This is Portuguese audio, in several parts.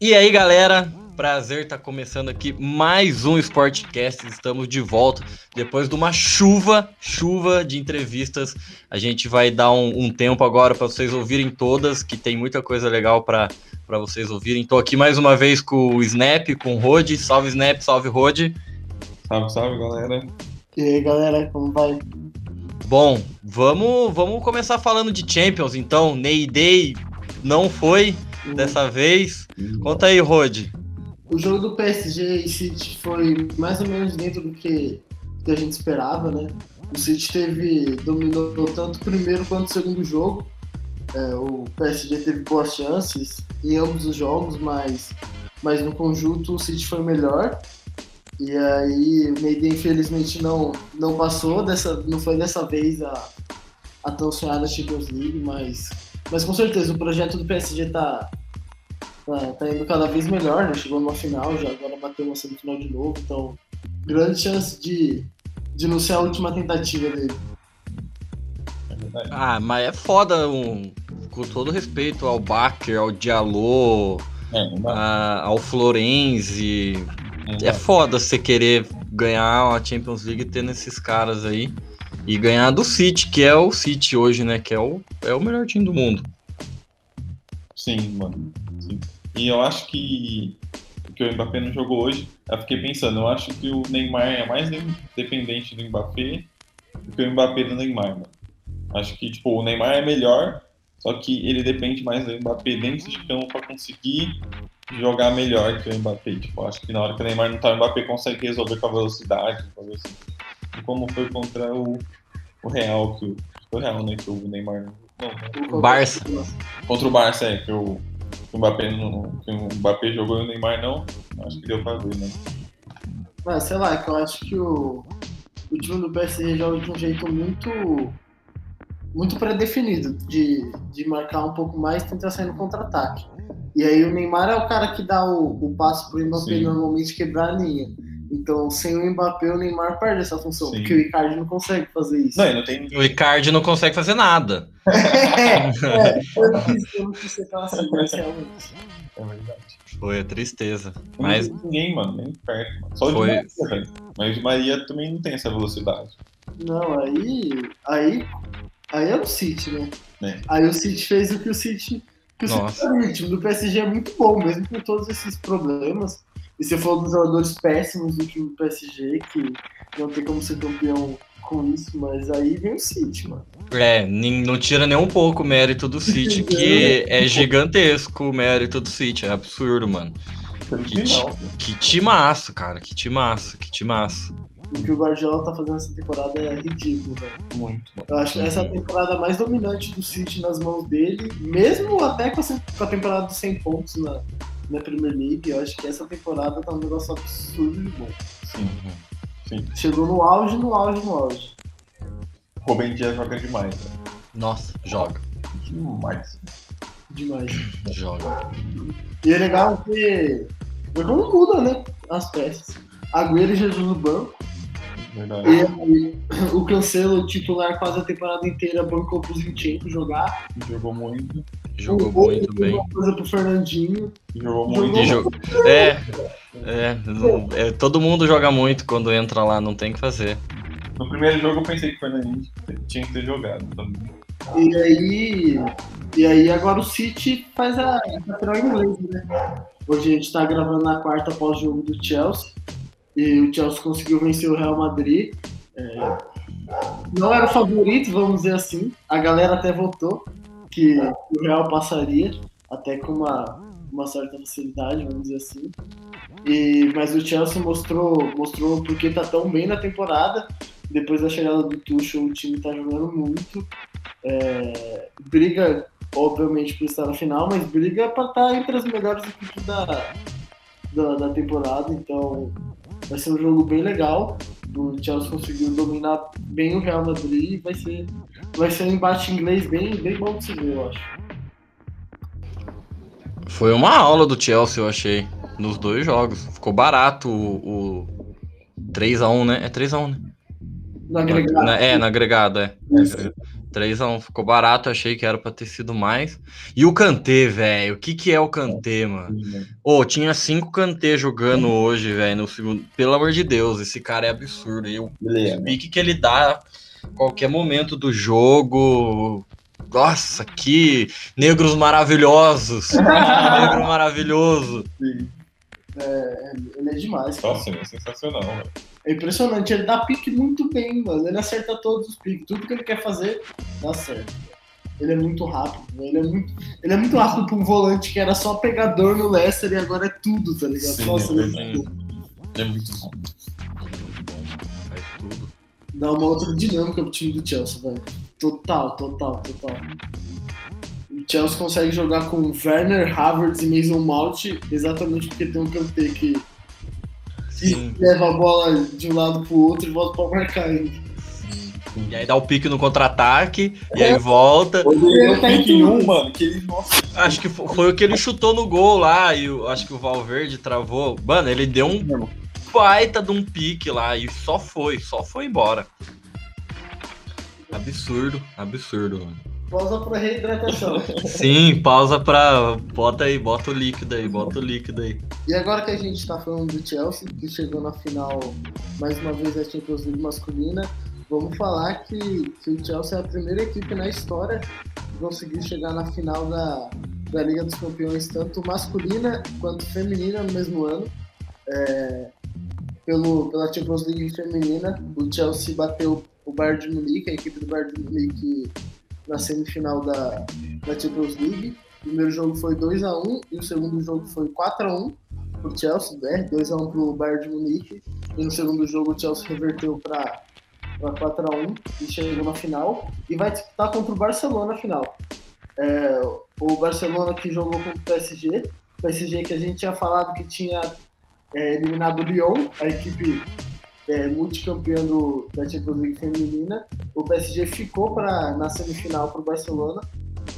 E aí, galera? Prazer estar tá começando aqui mais um Sportcast. Estamos de volta depois de uma chuva, chuva de entrevistas. A gente vai dar um, um tempo agora para vocês ouvirem todas, que tem muita coisa legal para vocês ouvirem. Estou aqui mais uma vez com o Snap, com o Rod. Salve Snap, salve Rod. Salve, salve, galera. E aí, galera, como vai? Bom, vamos, vamos começar falando de Champions, então. Ney Day não foi dessa vez. Conta aí, Rod. O jogo do PSG e City foi mais ou menos dentro do que, que a gente esperava, né? O City teve, dominou tanto o primeiro quanto o segundo jogo. É, o PSG teve boas chances em ambos os jogos, mas, mas no conjunto o City foi melhor. E aí o Meide infelizmente não, não passou, dessa, não foi dessa vez a, a tão sonhada Champions League, mas, mas com certeza o projeto do PSG tá, tá, tá indo cada vez melhor, né? Chegou numa final, já agora bateu uma semifinal de novo, então grande chance de, de não ser a última tentativa dele. Ah, mas é foda, um, com todo respeito ao Baker, ao Diallo, é, a, ao Florenzi. É, foda você querer ganhar a Champions League tendo esses caras aí. E ganhar do City, que é o City hoje, né? Que é o, é o melhor time do mundo. Sim, mano. Sim. E eu acho que que o Mbappé não jogou hoje, eu fiquei pensando, eu acho que o Neymar é mais dependente do Mbappé do que o Mbappé do Neymar, mano. Acho que, tipo, o Neymar é melhor, só que ele depende mais do Mbappé dentro de campo para conseguir jogar melhor que o Mbappé. Tipo, acho que na hora que o Neymar não tá, o Mbappé consegue resolver com a velocidade, assim. como foi contra o, o Real, que o, o Real, né, que o Neymar não, não. Barça. Contra o Barça, é, que o que o Mbappé, não, que o Mbappé jogou e o Neymar não, acho que deu pra ver, né? Mas, sei lá, que eu acho que o, o time do PSG joga de um jeito muito muito pré-definido, de, de marcar um pouco mais e tentar sair no contra-ataque. E aí o Neymar é o cara que dá o, o passo pro Mbappé Sim. normalmente quebrar a linha. Então, sem o Mbappé, o Neymar perde essa função, Sim. porque o Icardi não consegue fazer isso. Não, não tem... O Icardi não consegue fazer nada. é, é, eu não quis, eu não quis ser aquela sequência realmente. É verdade. Foi a tristeza. Não mas ninguém, mano, nem perto. Mano. Só o Foi... de Maria, velho. Mas o de Maria também não tem essa velocidade. Não, aí. Aí, aí é o City, né? É. Aí o City fez o que o City. Que o. City, o time do PSG é muito bom, mesmo com todos esses problemas. E você falou dos jogadores péssimos do time do PSG, que não tem como ser campeão com isso, mas aí vem o City, mano. É, não tira nem um pouco o mérito do City, que é gigantesco o mérito do City, é absurdo, mano. Que, que timaço, cara, que timaço, que timaço. O que o Guardiola tá fazendo essa temporada é ridículo, velho. Muito. Eu acho que essa é a temporada mais dominante do City nas mãos dele, mesmo até com a, temporada dos 100 pontos na, na Premier League. Eu acho que essa temporada tá um negócio absurdo de bom. Sim. Sim. Chegou no auge, no auge, no auge. Rubem Dias joga demais. Né? Nossa, joga. Demais. Demais. Joga. E é legal que. Como muda, né? As peças. Agüero e Jesus no banco. Verdade. E, o Cancelo titular quase a temporada inteira bancou pro Zinchenko jogar. Jogou muito. Jogou muito bem. Uma coisa pro Fernandinho. Jogou muito. Jogou... É, é, é, todo mundo joga muito quando entra lá, não tem que fazer. No primeiro jogo eu pensei que o Fernandinho tinha que ter jogado também. E aí, e aí agora o City faz a, a final inglesa, né? Hoje a gente tá gravando na quarta pós-jogo do Chelsea. E o Chelsea conseguiu vencer o Real Madrid. É, não era o favorito, vamos dizer assim. A galera até votou que o Real passaria, até com uma, uma certa facilidade, vamos dizer assim. E, mas o Chelsea mostrou, mostrou porque tá tão bem na temporada. Depois da chegada do Tuchel, o time tá jogando muito. É, briga, obviamente, por estar na final, mas briga para estar tá entre as melhores equipes da, da, da temporada. Então, vai ser um jogo bem legal. O Chelsea conseguiu dominar bem o Real Madrid e vai ser, vai ser um embate inglês bem, bem bom de se ver, eu acho. Foi uma aula do Chelsea, eu achei, nos dois jogos. Ficou barato o, o 3x1, né? É 3x1, né? No agregado. Na, é, no agregado, é. 3x1 ficou barato, achei que era pra ter sido mais. E o Kantê, velho, o que que é o Kantê, mano? Ô, tinha cinco Kantê jogando hoje, velho, no segundo. Pelo amor de Deus, esse cara é absurdo. E o Beleza. pique que ele dá qualquer momento do jogo. Nossa, que negros maravilhosos. Que negro maravilhoso. É, ele é demais. cara. Nossa, é sensacional, velho. É impressionante, ele dá pique muito bem, mano. Ele acerta todos os piques. Tudo que ele quer fazer, dá certo. Ele é muito rápido, ele é muito, ele é muito rápido pra um volante que era só pegador no Leicester e agora é tudo, tá ligado? Sim, Nossa, é ele verdade. muito- Ele é muito bom. Faz tudo. dá uma outra dinâmica pro time do Chelsea, velho. Total, total, total. O Chelsea consegue jogar com Werner, Havertz e Mason Mount exatamente porque tem um Kanté que Sim. leva a bola de um lado pro outro e volta pra marcar ele. E aí dá o pique no contra-ataque, e aí volta. Ele tá em pique em tudo. um, mano, que ele, nossa, Acho que fo- foi o que ele chutou no gol lá, e o- acho que o Valverde travou. Mano, ele deu um baita de um pique lá e só foi, só foi embora. Absurdo, absurdo, mano. Pausa pra reidratação. Sim, pausa pra. Bota aí, bota o líquido aí, bota o líquido aí. E agora que a gente tá falando do Chelsea, que chegou na final mais uma vez da Champions League masculina, vamos falar que, que o Chelsea é a primeira equipe na história que conseguiu chegar na final da, da Liga dos Campeões, tanto masculina quanto feminina no mesmo ano. É, pelo, pela Champions League feminina, o Chelsea bateu o Bayern de Munique, a equipe do Bayern de Munique na semifinal da, da Champions League. O primeiro jogo foi 2x1 e o segundo jogo foi 4x1 pro Chelsea, né? 2x1 pro Bayern de Munique. E no segundo jogo o Chelsea reverteu para 4x1 e chegou na final. E vai disputar contra o Barcelona na final. É, o Barcelona que jogou contra o PSG. O PSG que a gente tinha falado que tinha é, eliminado o Lyon, a equipe é, multicampeã do, da Champions League feminina. O PSG ficou pra, na semifinal para o Barcelona.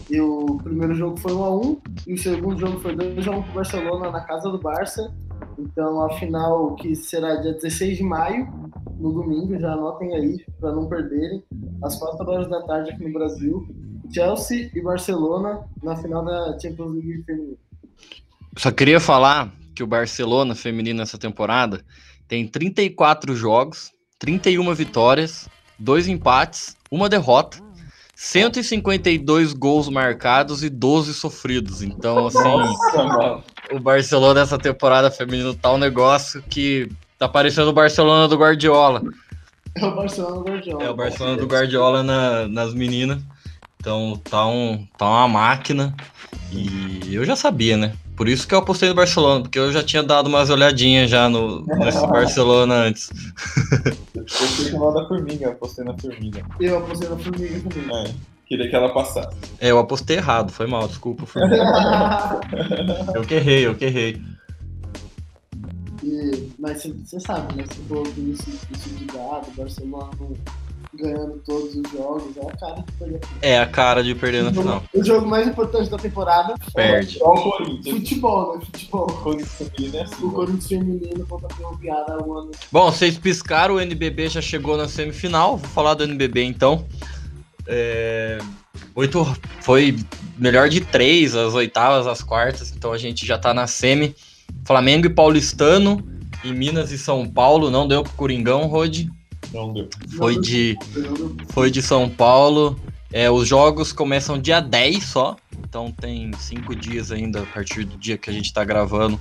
E o primeiro jogo foi 1x1 e o segundo jogo foi 2x1 pro Barcelona na casa do Barça. Então a final que será dia 16 de maio, no domingo, já anotem aí para não perderem, às 4 horas da tarde aqui no Brasil. Chelsea e Barcelona na final da Champions League feminina. Só queria falar que o Barcelona feminino nessa temporada tem 34 jogos, 31 vitórias, dois empates, uma derrota, 152 gols marcados e 12 sofridos. Então, assim, nossa, o Barcelona nessa temporada feminino tá um negócio que tá parecendo o Barcelona do Guardiola. É o Barcelona do Guardiola. É o Barcelona do Guardiola na- nas meninas. Então tá, um, tá uma máquina. E eu já sabia, né? Por isso que eu apostei no Barcelona, porque eu já tinha dado umas olhadinhas já no, nesse Barcelona antes. Eu fui chamado da formiga, eu apostei na formiga. Eu apostei na Formiga também. É, queria que ela passasse. É, eu apostei errado, foi mal, desculpa. Foi eu que errei, eu que errei. E- mas você sabe, né? Você falou que isso, isso de gado, o Barcelona não ganhando todos os jogos, é a cara que foi É a cara de perder na final. O jogo mais importante da temporada Perde. Igual o Corinthians. futebol, né? Futebol. O Corinthians feminino é assim, O mano. Corinthians feminino contra a Ferroviária o ano. Bom, vocês piscaram, o NBB já chegou na semifinal. Vou falar do NBB então. É, Oito foi melhor de três, as oitavas, as quartas. Então a gente já tá na semi. Flamengo e Paulistano, e Minas e São Paulo. Não deu pro Coringão, Rode. Não deu. Foi de, foi de São Paulo. É, os jogos começam dia 10 só. Então tem cinco dias ainda a partir do dia que a gente tá gravando.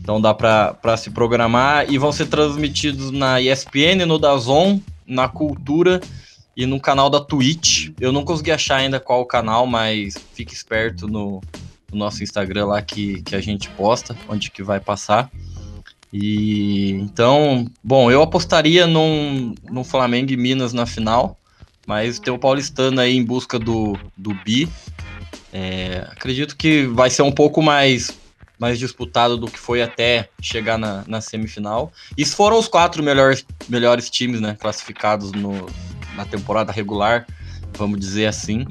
Então dá pra se programar. E vão ser transmitidos na ESPN, no Dazon, na Cultura e no canal da Twitch. Eu não consegui achar ainda qual o canal, mas fique esperto no, no nosso Instagram lá que, que a gente posta, onde que vai passar. E então, bom, eu apostaria num, num Flamengo e Minas na final, mas tem o Paulistano aí em busca do, do Bi. É, acredito que vai ser um pouco mais, mais disputado do que foi até chegar na, na semifinal. E foram os quatro melhores, melhores times né, classificados no, na temporada regular, vamos dizer assim.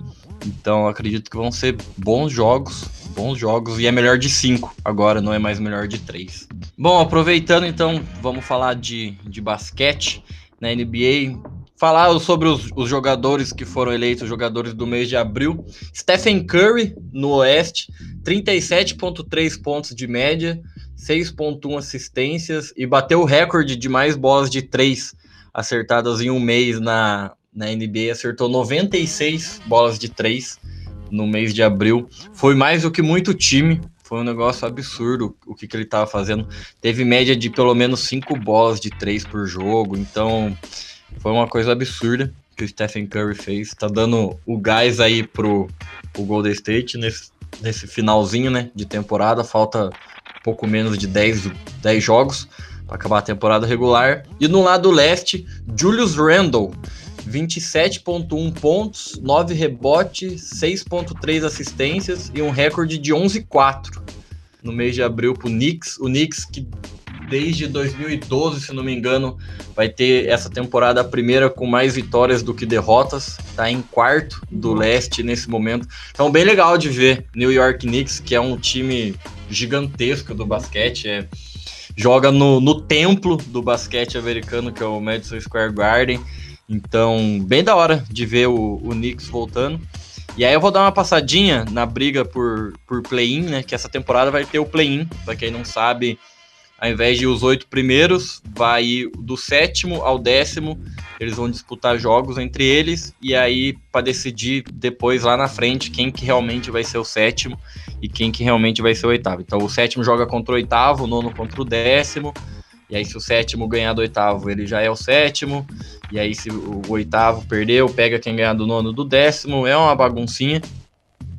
Então acredito que vão ser bons jogos, bons jogos, e é melhor de cinco agora, não é mais melhor de três. Bom, aproveitando então, vamos falar de, de basquete na NBA. falar sobre os, os, jogadores que foram eleitos jogadores do mês de abril. Stephen Curry, no Oeste, 37,3 pontos de média, 6,1 assistências e bateu o recorde de mais bolas de três acertadas em um mês na, na NBA. Acertou 96 bolas de três no mês de abril. Foi mais do que muito time. Foi um negócio absurdo o que, que ele estava fazendo. Teve média de pelo menos cinco bolas de três por jogo. Então foi uma coisa absurda que o Stephen Curry fez. Tá dando o gás aí pro, pro Golden State nesse, nesse finalzinho né, de temporada. Falta pouco menos de 10, 10 jogos para acabar a temporada regular. E no lado leste, Julius Randle. 27.1 pontos, 9 rebotes, 6.3 assistências e um recorde de 11-4 no mês de abril para o Knicks. O Knicks que desde 2012, se não me engano, vai ter essa temporada a primeira com mais vitórias do que derrotas. Está em quarto do leste nesse momento. Então, bem legal de ver New York Knicks, que é um time gigantesco do basquete. É, joga no, no templo do basquete americano, que é o Madison Square Garden. Então, bem da hora de ver o, o Knicks voltando. E aí eu vou dar uma passadinha na briga por, por play-in, né? Que essa temporada vai ter o play-in. Pra quem não sabe, ao invés de os oito primeiros, vai do sétimo ao décimo. Eles vão disputar jogos entre eles e aí para decidir depois lá na frente quem que realmente vai ser o sétimo e quem que realmente vai ser o oitavo. Então o sétimo joga contra o oitavo, o nono contra o décimo. E aí se o sétimo ganhar do oitavo, ele já é o sétimo. E aí se o oitavo perdeu, pega quem ganhar do nono do décimo. É uma baguncinha,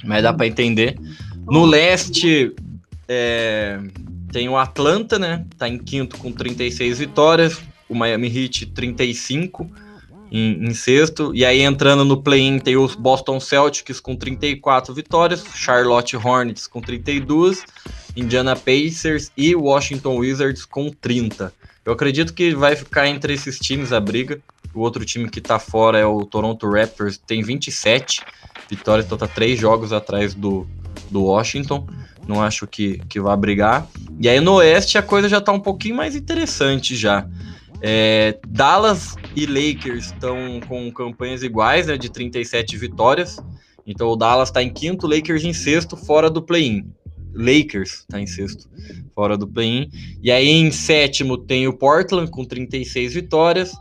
mas dá para entender. No leste, é, tem o Atlanta, né? Tá em quinto com 36 vitórias. O Miami Heat 35 em, em sexto. E aí entrando no play-in tem os Boston Celtics com 34 vitórias, Charlotte Hornets com 32, Indiana Pacers e Washington Wizards com 30. Eu acredito que vai ficar entre esses times a briga. O outro time que tá fora é o Toronto Raptors, tem 27 vitórias, então tá três jogos atrás do, do Washington não acho que, que vá brigar. E aí no Oeste a coisa já tá um pouquinho mais interessante já. É, Dallas e Lakers estão com campanhas iguais, né, de 37 vitórias. Então o Dallas está em quinto, Lakers em sexto, fora do play-in. Lakers está em sexto, fora do play-in. E aí em sétimo tem o Portland com 36 vitórias.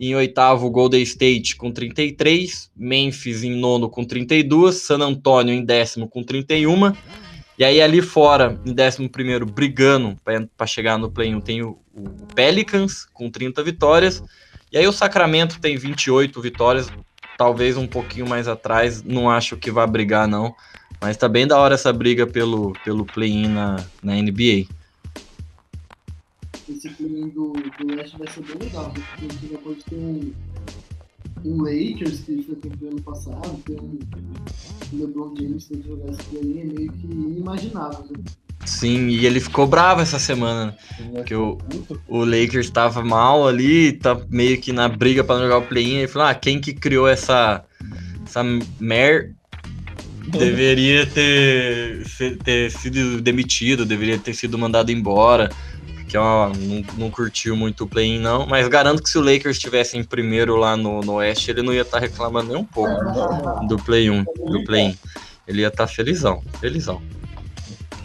Em oitavo, Golden State com 33. Memphis em nono com 32. San Antonio em décimo com 31. E aí ali fora, em 11 brigando para chegar no play-in, tem o, o, Pelicans com 30 vitórias. E aí o Sacramento tem 28 vitórias, talvez um pouquinho mais atrás, não acho que vá brigar não. Mas tá bem da hora essa briga pelo, pelo play-in na, na NBA. Esse play-in do, do Leste vai ser bem legal, né? porque a gente pode ter um um Lakers que foi campeão ano passado, tem um LeBron James que jogar esse play é meio que inimaginável, né? Sim, e ele ficou bravo essa semana, porque o, o Lakers estava mal ali, tá meio que na briga para jogar o play-in, ele falou, ah, quem que criou essa, essa mer... deveria ter, ter sido demitido, deveria ter sido mandado embora que uma, não, não, curtiu muito o play-in, não. Mas garanto que se o Lakers estivesse em primeiro lá no, no Oeste, ele não ia estar tá reclamando nem um pouco do play-in. Do play ele ia estar tá felizão, felizão.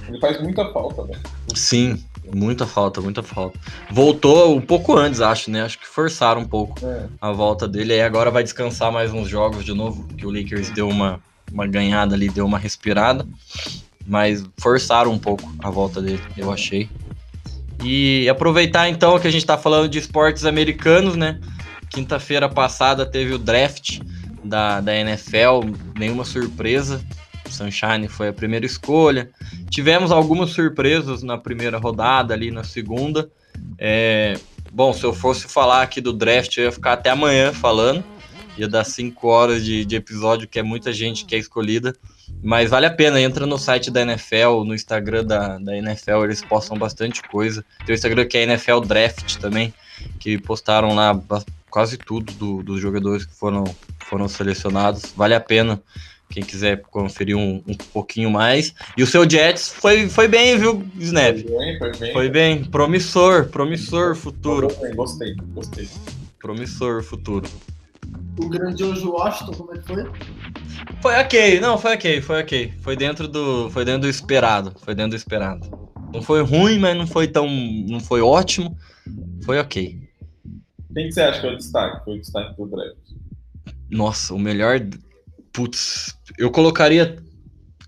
Ele faz muita falta, velho. Sim, muita falta, muita falta. Voltou um pouco antes, acho, né? Acho que forçaram um pouco é. a volta dele. Aí agora vai descansar mais uns jogos de novo, que o Lakers deu uma, uma ganhada ali, deu uma respirada. Mas forçaram um pouco a volta dele, eu achei. E aproveitar então que a gente está falando de esportes americanos, né? Quinta-feira passada teve o draft da, da NFL, nenhuma surpresa. Sunshine foi a primeira escolha. Tivemos algumas surpresas na primeira rodada, ali na segunda. É, bom, se eu fosse falar aqui do draft, eu ia ficar até amanhã falando. Ia dar cinco horas de, de episódio, que é muita gente que é escolhida. Mas vale a pena, entra no site da NFL, no Instagram da, da NFL, eles postam bastante coisa. Tem o Instagram que é NFL Draft também, que postaram lá quase tudo do, dos jogadores que foram, foram selecionados. Vale a pena quem quiser conferir um, um pouquinho mais. E o seu Jets foi, foi bem, viu, Snap? Foi bem, foi bem. Foi bem. Promissor, promissor futuro. Gostei, gostei. Promissor futuro. O grandioso Washington, como é que foi? Foi ok, não, foi ok, foi ok. Foi dentro do, foi dentro do esperado, foi dentro do esperado. Não foi ruim, mas não foi tão, não foi ótimo, foi ok. Quem que você acha que é o destaque? Foi o destaque do draft? Nossa, o melhor, putz, eu colocaria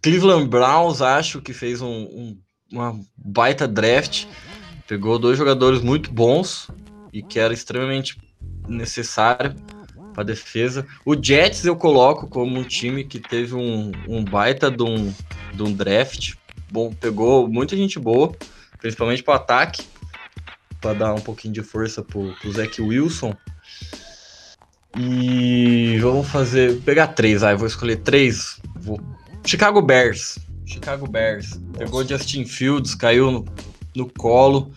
Cleveland Browns, acho que fez um, um, uma baita draft, pegou dois jogadores muito bons e que era extremamente necessário para defesa. O Jets eu coloco como um time que teve um, um baita de um, de um draft. Bom, pegou muita gente boa, principalmente para ataque, para dar um pouquinho de força pro, pro Zach Wilson. E vamos fazer. Pegar três, aí vou escolher três. Vou... Chicago Bears. Chicago Bears. Pegou Justin Fields, caiu no, no colo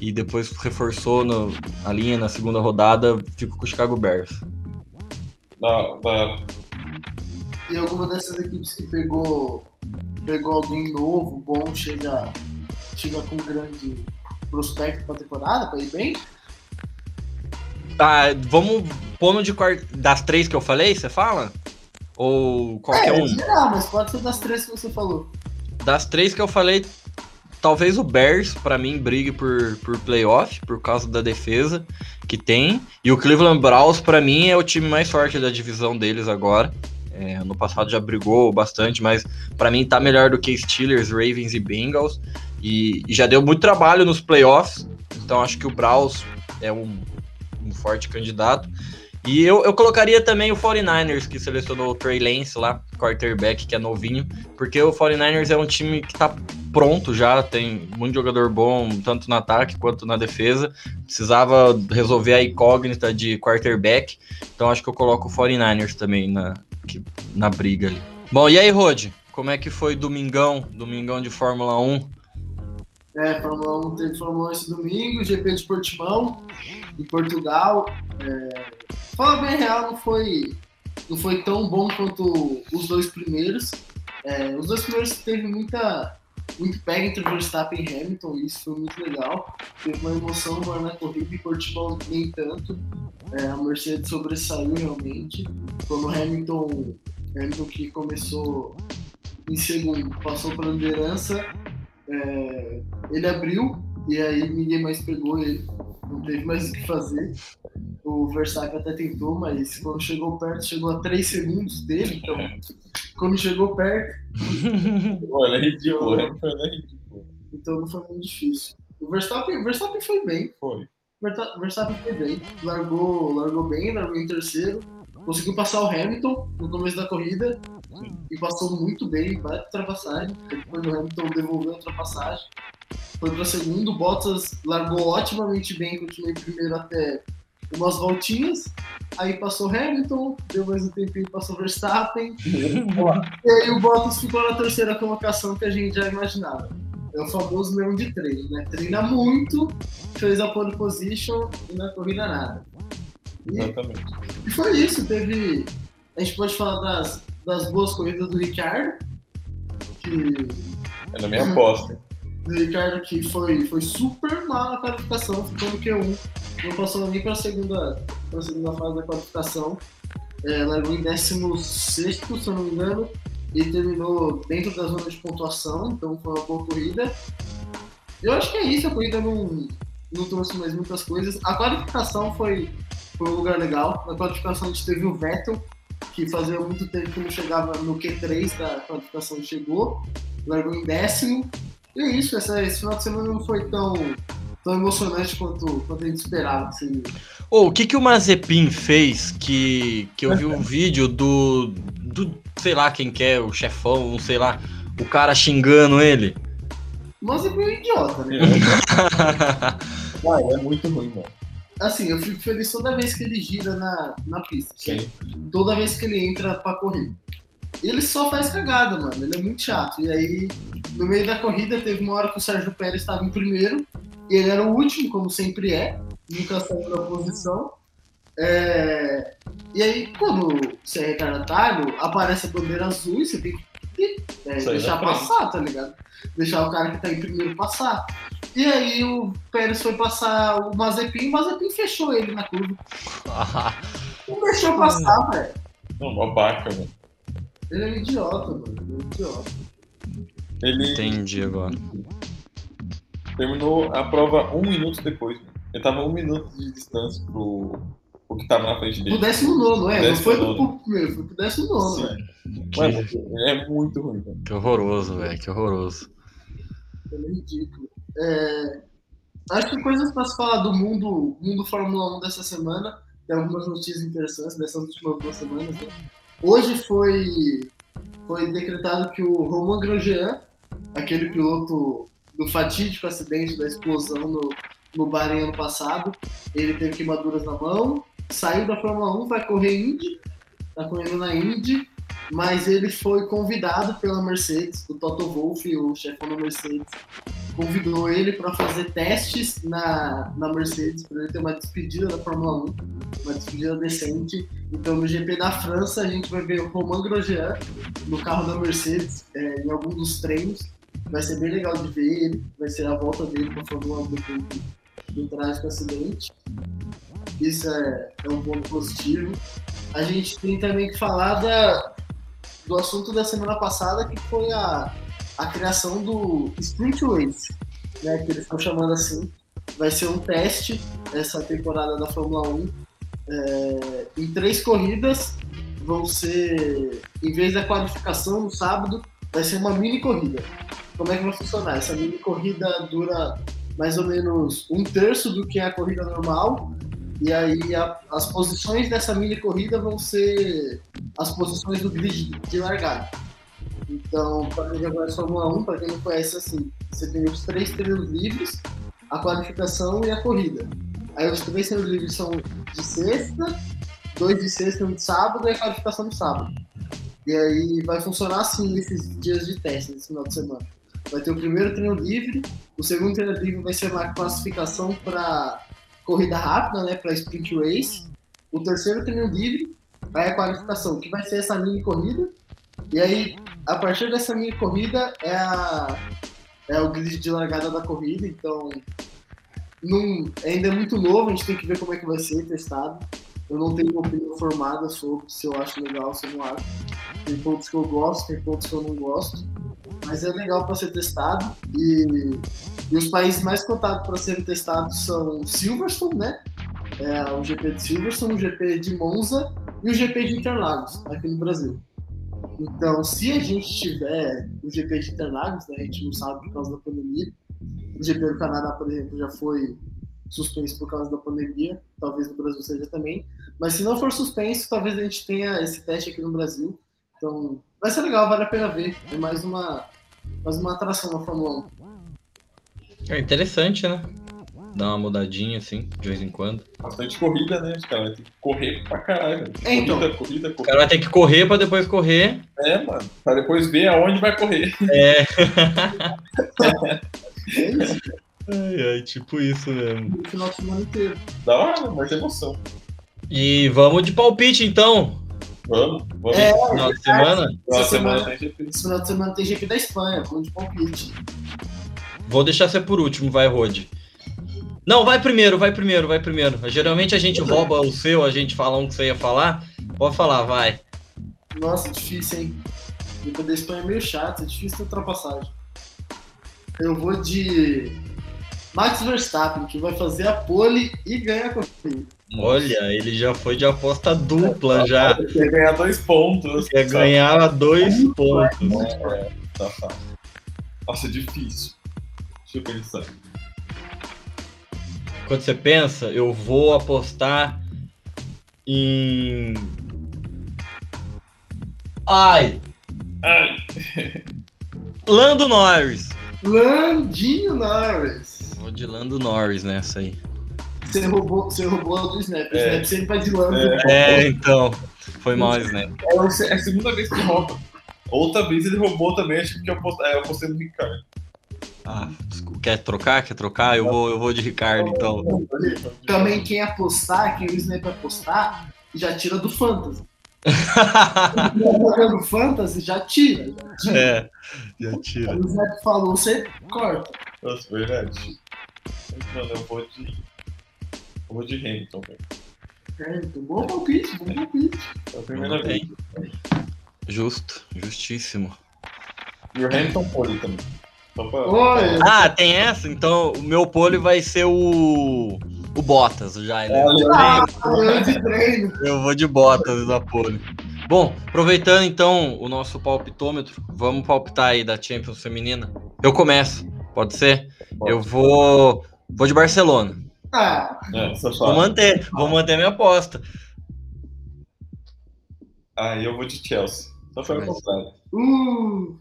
e depois reforçou no, a linha na segunda rodada. Ficou com o Chicago Bears. Da, da... E alguma dessas equipes que pegou, pegou alguém novo, bom, chega, chega com um grande prospecto para temporada, para ir bem? Ah, vamos pôr no de quart... das três que eu falei, você fala? Ou qualquer é, um? geral, mas pode ser das três que você falou. Das três que eu falei, talvez o Bears, para mim, brigue por, por playoff, por causa da defesa que tem. E o Cleveland Browns, para mim, é o time mais forte da divisão deles agora. É, no passado já brigou bastante, mas para mim tá melhor do que Steelers, Ravens e Bengals. E, e, já deu muito trabalho nos playoffs. Então acho que o Browns é um, um forte candidato. E eu, eu colocaria também o 49ers, que selecionou o Trey Lance lá, quarterback, que é novinho, porque o 49ers é um time que tá pronto já, tem muito jogador bom, tanto no ataque quanto na defesa. Precisava resolver a incógnita de quarterback, então acho que eu coloco o 49ers também na, na briga ali. Bom, e aí, Rod? Como é que foi domingão, domingão de Fórmula 1? É, Fórmula 1 teve Fórmula 1 esse domingo, GP de Portimão, em Portugal. É, fala bem real, não foi, não foi tão bom quanto os dois primeiros. É, os dois primeiros teve muita, muito pega entre Verstappen e Hamilton, e isso foi muito legal. Teve uma emoção maior na corrida e Portimão nem tanto. É, a Mercedes sobressaiu realmente. Quando Hamilton, Hamilton que começou em segundo, passou para a liderança, é, ele abriu e aí ninguém mais pegou ele. Não teve mais o que fazer. O Verstappen até tentou, mas quando chegou perto, chegou a 3 segundos dele. Então, quando chegou perto. Olha, é ridículo. Então, é ridículo. Então não foi muito difícil. O Verstappen, o Verstappen foi bem. Foi. O Verstappen foi bem. Largou, largou bem, largou em terceiro. Conseguiu passar o Hamilton no começo da corrida. Sim. E passou muito bem, vai ultrapassagem. Depois o Hamilton devolveu a ultrapassagem. Foi para segundo. Bottas largou otimamente bem, continuou em primeiro até umas voltinhas. Aí passou Hamilton, deu mais um tempinho, passou Verstappen. e aí o Bottas ficou na terceira colocação que a gente já imaginava. É o famoso leão de treino, né? Treina muito, fez a pole position e na corrida nada. E, Exatamente. E foi isso, teve. A gente pode falar das, das boas corridas do Ricardo. Que. É na minha aposta. Do Ricardo que foi, foi super mal na qualificação, ficou no Q1. Não passou nem para a segunda, segunda fase da qualificação. É, largou em 16, se não me engano, e terminou dentro da zona de pontuação, então foi uma boa corrida. Eu acho que é isso, a corrida não, não trouxe mais muitas coisas. A qualificação foi, foi um lugar legal. Na qualificação a gente teve o Vettel, que fazia muito tempo que não chegava no Q3 da qualificação, chegou, largou em décimo. E é isso, essa, esse final de semana não foi tão, tão emocionante quanto, quanto a gente esperava que seria. Oh, o que, que o Mazepin fez que, que eu vi um vídeo do, do, sei lá quem que é, o chefão, sei lá, o cara xingando ele? O Mazepin é um idiota, né? ah, é muito ruim, mano. Assim, eu fico feliz toda vez que ele gira na, na pista. Sim. Toda vez que ele entra pra correr. Ele só faz cagada, mano. Ele é muito chato. E aí, no meio da corrida, teve uma hora que o Sérgio Pérez estava em primeiro. E ele era o último, como sempre é. Nunca saiu da posição. É... E aí, quando você é retardatário, aparece a bandeira azul e você tem que é, deixar passar, tá ligado? Deixar o cara que tá em primeiro passar. E aí o Pérez foi passar o Mazepin, o Mazepin fechou ele na curva. Não deixou passar, velho. Não, babaca, mano. Ele é um idiota, mano. Ele é um idiota. Ele Entendi agora. terminou a prova um minuto depois. Mano. Ele tava um minuto de distância pro, pro que tava na frente Pro dele. décimo nono, é. Não foi pro primeiro, foi pro décimo nono, Sim. velho. Mano, é muito ruim, mano. que horroroso, velho. Que horroroso. Ele é ridículo. É, Acho que coisas pra se falar do mundo, mundo Fórmula 1 dessa semana. Tem algumas notícias interessantes dessas últimas duas semanas. Né? Hoje foi, foi decretado que o Romain Grosjean, aquele piloto do fatídico acidente da explosão no, no Bahrein ano passado, ele teve queimaduras na mão, saiu da Fórmula 1, vai correr Indy, tá correndo na Indy, mas ele foi convidado pela Mercedes, o Toto Wolff, o chefão da Mercedes, convidou ele para fazer testes na, na Mercedes, para ele ter uma despedida da Fórmula 1, uma despedida decente. Então, no GP da França, a gente vai ver o Romain Grosjean no carro da Mercedes, é, em algum dos treinos. Vai ser bem legal de ver ele, vai ser a volta dele para a Fórmula 1 depois do, do trágico acidente. Isso é, é um ponto positivo. A gente tem também que falar da, do assunto da semana passada, que foi a, a criação do Sprint Race, né, que eles estão chamando assim. Vai ser um teste essa temporada da Fórmula 1. É, em três corridas vão ser, em vez da qualificação no sábado, vai ser uma mini corrida. Como é que vai funcionar? Essa mini corrida dura mais ou menos um terço do que a corrida normal. E aí a- as posições dessa mini corrida vão ser as posições do grid de largada. Então, para conhece Fórmula 1, para quem não conhece assim, você tem os três treinos livres, a qualificação e a corrida. Aí os três treinos livres são de sexta, dois de sexta um de sábado e a qualificação de sábado. E aí vai funcionar assim nesses dias de teste, nesse final de semana. Vai ter o primeiro treino livre, o segundo treino livre vai ser uma classificação para corrida rápida, né, para sprint race. O terceiro treino livre aí a qualificação, que vai ser essa mini corrida. E aí, a partir dessa mini corrida, é, a, é o grid de largada da corrida. Então, ainda é muito novo, a gente tem que ver como é que vai ser testado. Eu não tenho uma opinião formada sobre se eu acho legal, se eu não acho. Tem pontos que eu gosto, tem pontos que eu não gosto. Mas é legal para ser testado. E, e os países mais cotados para serem testados são Silverstone, né? É, o GP de Silverstone, o GP de Monza e o GP de Interlagos, aqui no Brasil. Então, se a gente tiver o GP de Interlagos, né, a gente não sabe por causa da pandemia, o GP do Canadá, por exemplo, já foi suspenso por causa da pandemia, talvez no Brasil seja também, mas se não for suspenso, talvez a gente tenha esse teste aqui no Brasil. Então, vai ser legal, vale a pena ver. É mais uma, mais uma atração na Fórmula 1. É interessante, né? Dá uma mudadinha assim, de vez em quando. Bastante corrida, né? Os caras vão ter que correr pra caralho. velho. É, então. Corrida, corrida, O corrida. cara vai ter que correr pra depois correr. É, mano. Pra depois ver aonde vai correr. É. É Ai, ai, tipo isso mesmo. o final de semana inteiro. Da hora, mas emoção. E vamos de palpite então. Vamos, vamos. É, Final de semana. Essa semana semana- tem GP. Esse final de semana tem GP da Espanha, vamos de palpite. Vou deixar você por último, vai, Rod. Não, vai primeiro, vai primeiro, vai primeiro. Geralmente a gente rouba o seu, a gente fala um que você ia falar. Pode falar, vai. Nossa, difícil, hein? O da Espanha é meio chato, é difícil ter ultrapassagem. Eu vou de Max Verstappen, que vai fazer a pole e ganhar a corrida. Olha, ele já foi de aposta dupla já. Quer ganhar dois pontos. Quer ganhar dois pontos. É, tá fácil. Nossa, difícil. Deixa eu pensar. Quando você pensa, eu vou apostar em. Ai! Ai, Lando Norris! Landinho Norris. Vou de Lando Norris nessa aí. Você roubou, você roubou a do Snap. O É. Snap sempre vai de Lando. É. É, então. Foi mal, né? é a é a segunda vez que rouba. Outra vez ele roubou também, acho que eu é, eu apostei no Ricardo. Ah, desculpa. Quer trocar? Quer trocar? Eu vou, eu vou de Ricardo, então. Também quem apostar, quem o Snap apostar, já tira do Fantasy. Tá jogando Fantasy, já tira. Já tira. é, já tira. O Snap falou, você corta. Nossa, verdade. Mano, eu vou de. Eu vou de Hamilton, velho. Então, bom palpite, bom palpite. É a primeira vez. Justo, justíssimo. E o Hamilton pole também. Pra... Ah, tem essa? Então o meu pole vai ser o. O Bottas já. Ele Olha, ah, eu vou de Bottas na pole. Bom, aproveitando então o nosso palpitômetro, vamos palpitar aí da Champions Feminina. Eu começo, pode ser? Pode. Eu vou. Vou de Barcelona. Ah, É, Vou manter, vou manter minha aposta. Ah, eu vou de Chelsea. Só pelo Mas- contrário. uh,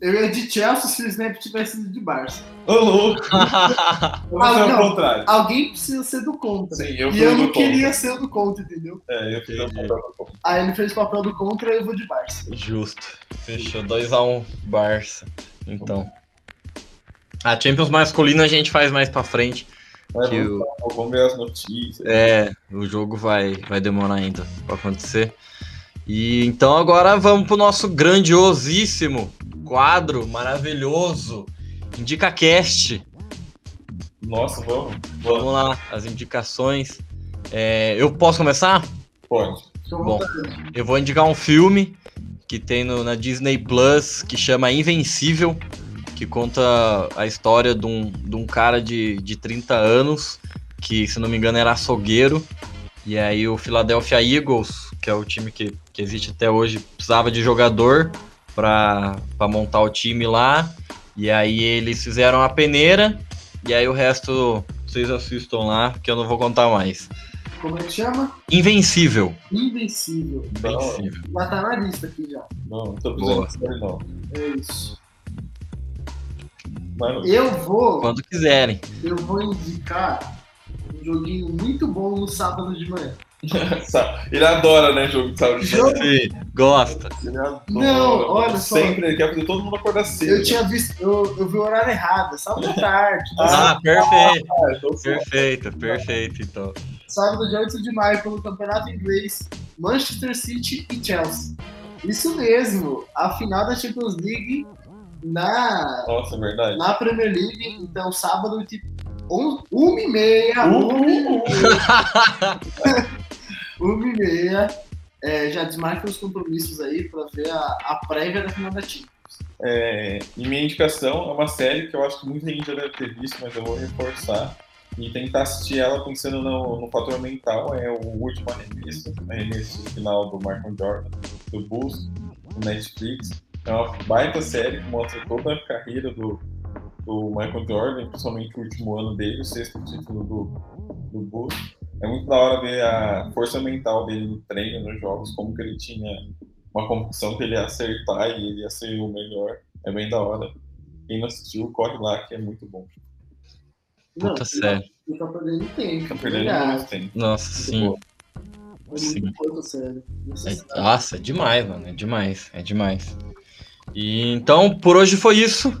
eu ia de Chelsea se o Snap tivesse ido de Barça. Ô, louco! Ah, o não. contrário. Alguém precisa ser do contra. Sim, eu e eu não contra. queria ser o do contra, entendeu? É, eu fiz o papel do contra. Aí ele fez o papel do contra e eu vou de Barça. Justo. Fechou 2x1 Barça. Então. A Champions masculina a gente faz mais pra frente. É, Que vamos, o- vamos ver as notícias. É, o jogo vai, vai demorar ainda pra acontecer. E então agora vamos pro nosso grandiosíssimo quadro maravilhoso Indica Cast. Nossa, vamos? Vamos Vamos. lá, as indicações. É, eu posso começar? Pode. Bom. Eu vou indicar um filme que tem no- na Disney Plus que chama Invencível, que conta a história de um, de um cara de, de 30 anos que, se não me engano, era açougueiro. E aí o Philadelphia Eagles, que é o time que, que existe até hoje, precisava de jogador para montar o time lá. E aí eles fizeram a peneira, e aí o resto vocês assistam lá, que eu não vou contar mais. Como é que chama? Invencível. Invencível. Invencível. Vai estar na lista aqui já. Não, não tô Boa. precisando não. É isso. Mas não. Eu vou, Quando quiserem. eu vou indicar um joguinho muito bom no sábado de manhã. Ele adora, né, jogo de saúde. Jogo- Sim, gosta. Ele adora. Não, olha só. Sempre ele quer fazer todo mundo acordar cedo. Eu tinha visto, eu, eu vi o horário errado, é sábado à tarde. Ah, perfeito. Ah, então. Perfeito, perfeito, então. Sábado, dia 8 de maio, pelo Campeonato Inglês, Manchester City e Chelsea. Isso mesmo, a final da Champions League na, Nossa, é verdade. na Premier League. Então, sábado, tipo, um, uma e meia, Uh, uma e meia, uma e meia. É, já desmarca os compromissos aí pra ver a, a prévia da final da Champions. É, e minha indicação é uma série que eu acho que muita gente já deve ter visto, mas eu vou reforçar e tentar assistir ela pensando no, no fator mental. É o último arremesso, arremesso final do Michael Jordan, do Bulls, no Netflix. É uma baita série que mostra toda a carreira do, do Michael Jordan, principalmente o último ano dele, o sexto título do, do Bulls. É muito da hora ver a força mental dele no treino, nos jogos, como que ele tinha uma competição que ele ia acertar e ele ia ser o melhor. É bem da hora. Quem não assistiu, corre lá que é muito bom. Puta sério. Não tá perdendo tempo. Tá perdendo verdade. muito tempo. Nossa, sim. É Sim. muito sério. É, Necessário. nossa, é demais, mano. É demais. É demais. E então, por hoje foi isso.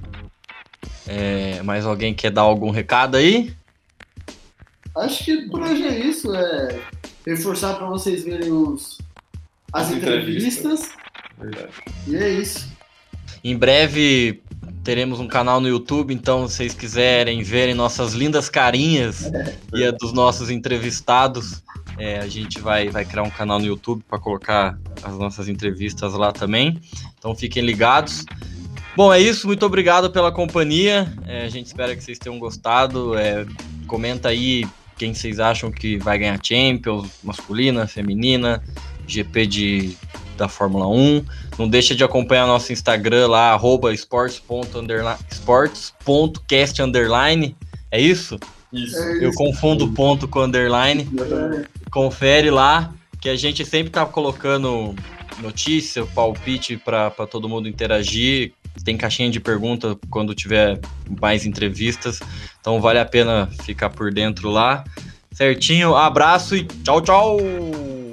É, mais alguém quer dar algum recado aí? Acho que por hoje é isso. É reforçar para vocês verem os, as As entrevistas. Verdade. E é isso. Em breve teremos um canal no YouTube, então se vocês quiserem verem nossas lindas carinhas e a dos nossos entrevistados, é, a gente vai, vai criar um canal no YouTube para colocar as nossas entrevistas lá também. Então fiquem ligados. Bom, é isso. Muito obrigado pela companhia. É, a gente espera que vocês tenham gostado. É, comenta aí quem vocês acham que vai ganhar Champions, masculina, feminina, GP de, da Fórmula 1. Não deixa de acompanhar nosso Instagram lá, arroba sports.underline- sports.cast underline. É isso? Isso. É Eu confundo ponto com underline. Confere lá, que a gente sempre tá colocando notícia, palpite para todo mundo interagir. Tem caixinha de pergunta quando tiver mais entrevistas. Então vale a pena ficar por dentro lá. Certinho, abraço e tchau, tchau!